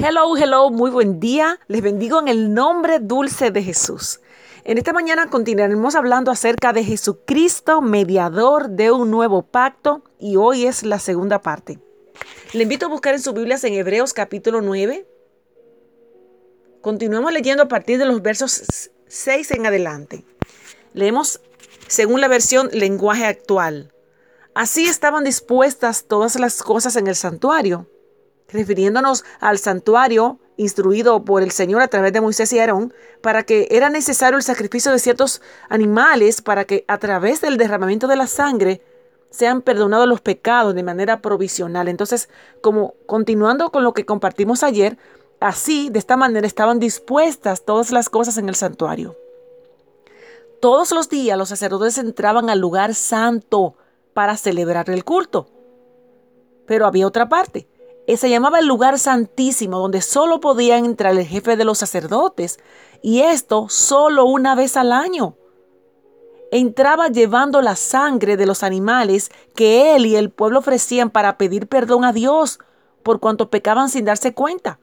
Hello, hello, muy buen día. Les bendigo en el nombre dulce de Jesús. En esta mañana continuaremos hablando acerca de Jesucristo, mediador de un nuevo pacto, y hoy es la segunda parte. Le invito a buscar en sus Biblias en Hebreos capítulo 9. Continuamos leyendo a partir de los versos 6 en adelante. Leemos según la versión lenguaje actual. Así estaban dispuestas todas las cosas en el santuario refiriéndonos al santuario instruido por el Señor a través de Moisés y Aarón, para que era necesario el sacrificio de ciertos animales para que a través del derramamiento de la sangre sean perdonados los pecados de manera provisional. Entonces, como continuando con lo que compartimos ayer, así, de esta manera, estaban dispuestas todas las cosas en el santuario. Todos los días los sacerdotes entraban al lugar santo para celebrar el culto. Pero había otra parte se llamaba el lugar santísimo, donde solo podía entrar el jefe de los sacerdotes, y esto solo una vez al año. Entraba llevando la sangre de los animales que él y el pueblo ofrecían para pedir perdón a Dios por cuanto pecaban sin darse cuenta.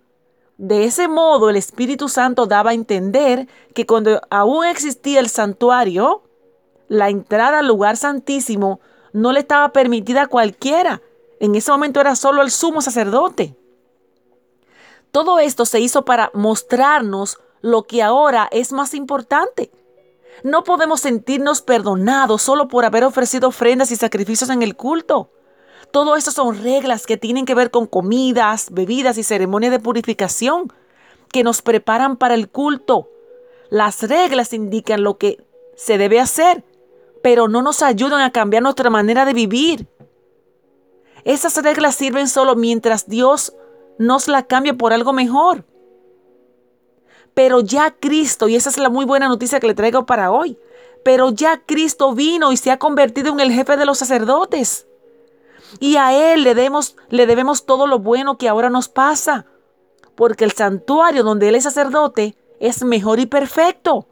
De ese modo el Espíritu Santo daba a entender que cuando aún existía el santuario, la entrada al lugar santísimo no le estaba permitida a cualquiera, en ese momento era solo el sumo sacerdote. Todo esto se hizo para mostrarnos lo que ahora es más importante. No podemos sentirnos perdonados solo por haber ofrecido ofrendas y sacrificios en el culto. Todo esto son reglas que tienen que ver con comidas, bebidas y ceremonias de purificación que nos preparan para el culto. Las reglas indican lo que se debe hacer, pero no nos ayudan a cambiar nuestra manera de vivir. Esas reglas sirven solo mientras Dios nos la cambie por algo mejor. Pero ya Cristo, y esa es la muy buena noticia que le traigo para hoy, pero ya Cristo vino y se ha convertido en el jefe de los sacerdotes. Y a Él le debemos, le debemos todo lo bueno que ahora nos pasa, porque el santuario donde Él es sacerdote es mejor y perfecto.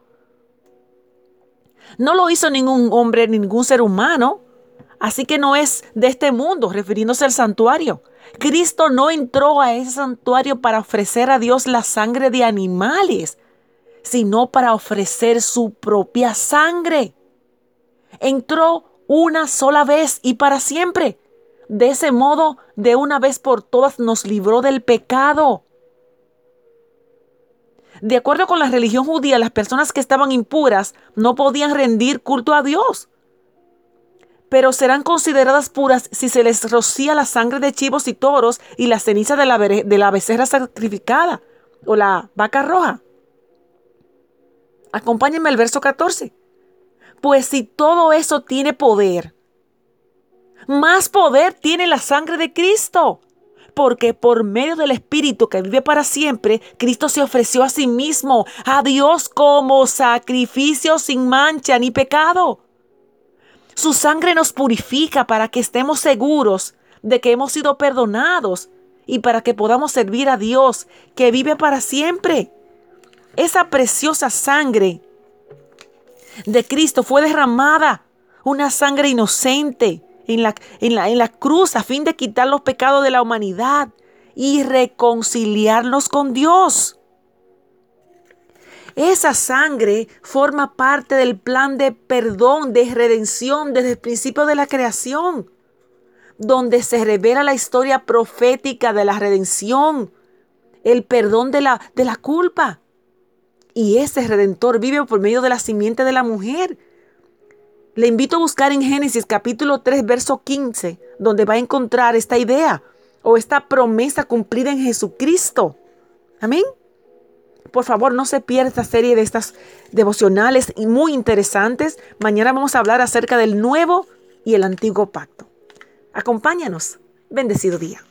No lo hizo ningún hombre, ningún ser humano. Así que no es de este mundo, refiriéndose al santuario. Cristo no entró a ese santuario para ofrecer a Dios la sangre de animales, sino para ofrecer su propia sangre. Entró una sola vez y para siempre. De ese modo, de una vez por todas, nos libró del pecado. De acuerdo con la religión judía, las personas que estaban impuras no podían rendir culto a Dios pero serán consideradas puras si se les rocía la sangre de chivos y toros y la ceniza de la, de la becerra sacrificada o la vaca roja. Acompáñenme al verso 14. Pues si todo eso tiene poder, más poder tiene la sangre de Cristo. Porque por medio del Espíritu que vive para siempre, Cristo se ofreció a sí mismo, a Dios como sacrificio sin mancha ni pecado. Su sangre nos purifica para que estemos seguros de que hemos sido perdonados y para que podamos servir a Dios que vive para siempre. Esa preciosa sangre de Cristo fue derramada, una sangre inocente en la, en la, en la cruz a fin de quitar los pecados de la humanidad y reconciliarnos con Dios. Esa sangre forma parte del plan de perdón, de redención desde el principio de la creación, donde se revela la historia profética de la redención, el perdón de la, de la culpa. Y ese redentor vive por medio de la simiente de la mujer. Le invito a buscar en Génesis capítulo 3, verso 15, donde va a encontrar esta idea o esta promesa cumplida en Jesucristo. Amén. Por favor, no se pierda esta serie de estas devocionales y muy interesantes. Mañana vamos a hablar acerca del nuevo y el antiguo pacto. Acompáñanos. Bendecido día.